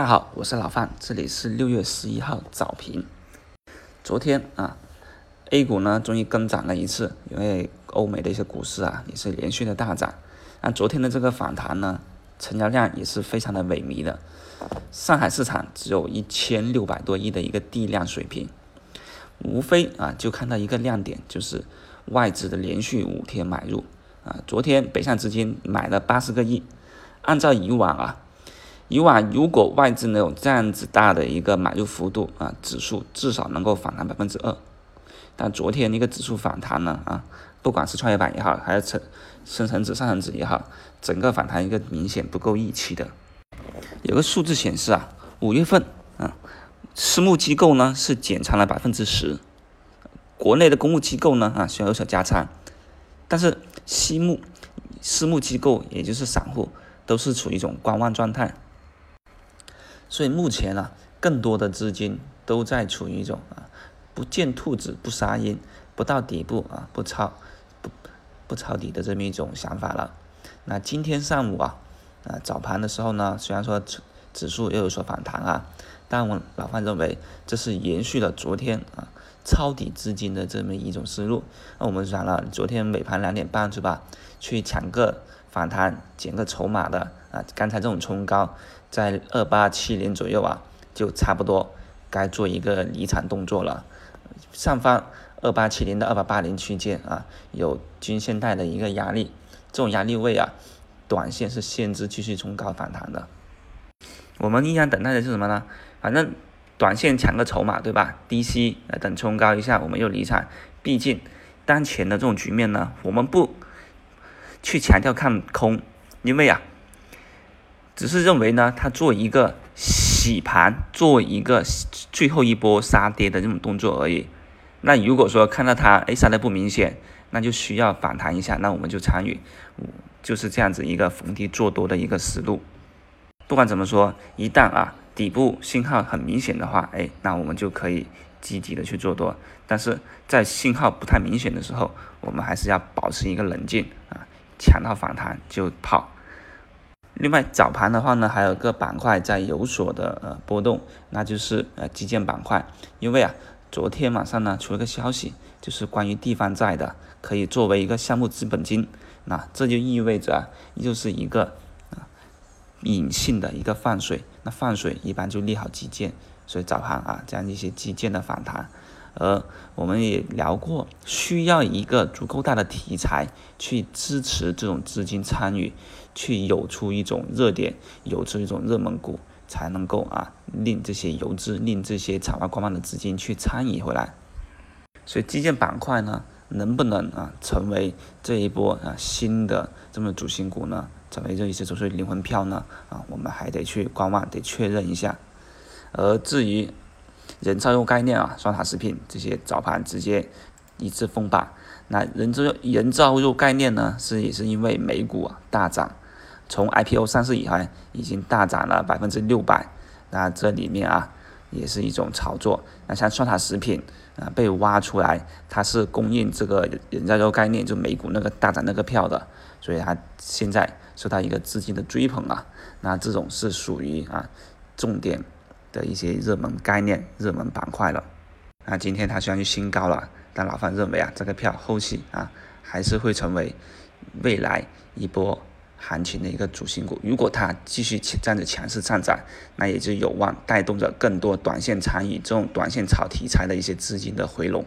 大家好，我是老范，这里是六月十一号早评。昨天啊，A 股呢终于跟涨了一次，因为欧美的一些股市啊也是连续的大涨。那昨天的这个反弹呢，成交量也是非常的萎靡的。上海市场只有一千六百多亿的一个地量水平，无非啊就看到一个亮点，就是外资的连续五天买入啊。昨天北上资金买了八十个亿，按照以往啊。以往如果外资能有这样子大的一个买入幅度啊，指数至少能够反弹百分之二。但昨天那个指数反弹呢啊，不管是创业板也好，还是成深成指、上证指也好，整个反弹一个明显不够预期的。有个数字显示啊，五月份啊，私募机构呢是减仓了百分之十，国内的公募机构呢啊虽然有所加仓，但是私募私募机构也就是散户都是处于一种观望状态。所以目前呢，更多的资金都在处于一种啊，不见兔子不撒鹰，不到底部啊不抄，不不抄底的这么一种想法了。那今天上午啊，啊早盘的时候呢，虽然说指指数又有所反弹啊，但我老范认为这是延续了昨天啊抄底资金的这么一种思路。那我们讲了，昨天尾盘两点半是吧，去抢个反弹，捡个筹码的啊，刚才这种冲高。在二八七零左右啊，就差不多该做一个离场动作了。上方二八七零到二八八零区间啊，有均线带的一个压力，这种压力位啊，短线是限制继续冲高反弹的。我们依然等待的是什么呢？反正短线抢个筹码，对吧？低吸来等冲高一下，我们又离场。毕竟当前的这种局面呢，我们不去强调看空，因为啊。只是认为呢，它做一个洗盘，做一个最后一波杀跌的这种动作而已。那如果说看到它哎杀的不明显，那就需要反弹一下，那我们就参与，就是这样子一个逢低做多的一个思路。不管怎么说，一旦啊底部信号很明显的话，哎，那我们就可以积极的去做多。但是在信号不太明显的时候，我们还是要保持一个冷静啊，抢到反弹就跑。另外早盘的话呢，还有个板块在有所的呃波动，那就是呃基建板块。因为啊，昨天晚上呢出了个消息，就是关于地方债的，可以作为一个项目资本金。那这就意味着啊，又是一个啊隐性的一个放水。那放水一般就利好基建，所以早盘啊这样一些基建的反弹。而我们也聊过，需要一个足够大的题材去支持这种资金参与，去有出一种热点，有出一种热门股，才能够啊令这些游资，令这些场外观望的资金去参与回来。所以基建板块呢，能不能啊成为这一波啊新的这么主心骨呢？成为这一些所谓灵魂票呢？啊，我们还得去观望，得确认一下。而至于，人造肉概念啊，双塔食品这些早盘直接一次封板。那人造人造肉概念呢，是也是因为美股啊大涨，从 IPO 上市以来已经大涨了百分之六百。那这里面啊也是一种炒作。那像双塔食品啊被挖出来，它是供应这个人造肉概念就美股那个大涨那个票的，所以它现在受到一个资金的追捧啊。那这种是属于啊重点。的一些热门概念、热门板块了。那今天它虽然就新高了，但老范认为啊，这个票后期啊还是会成为未来一波行情的一个主心骨。如果它继续这样子强势上涨，那也就有望带动着更多短线参与这种短线炒题材的一些资金的回笼。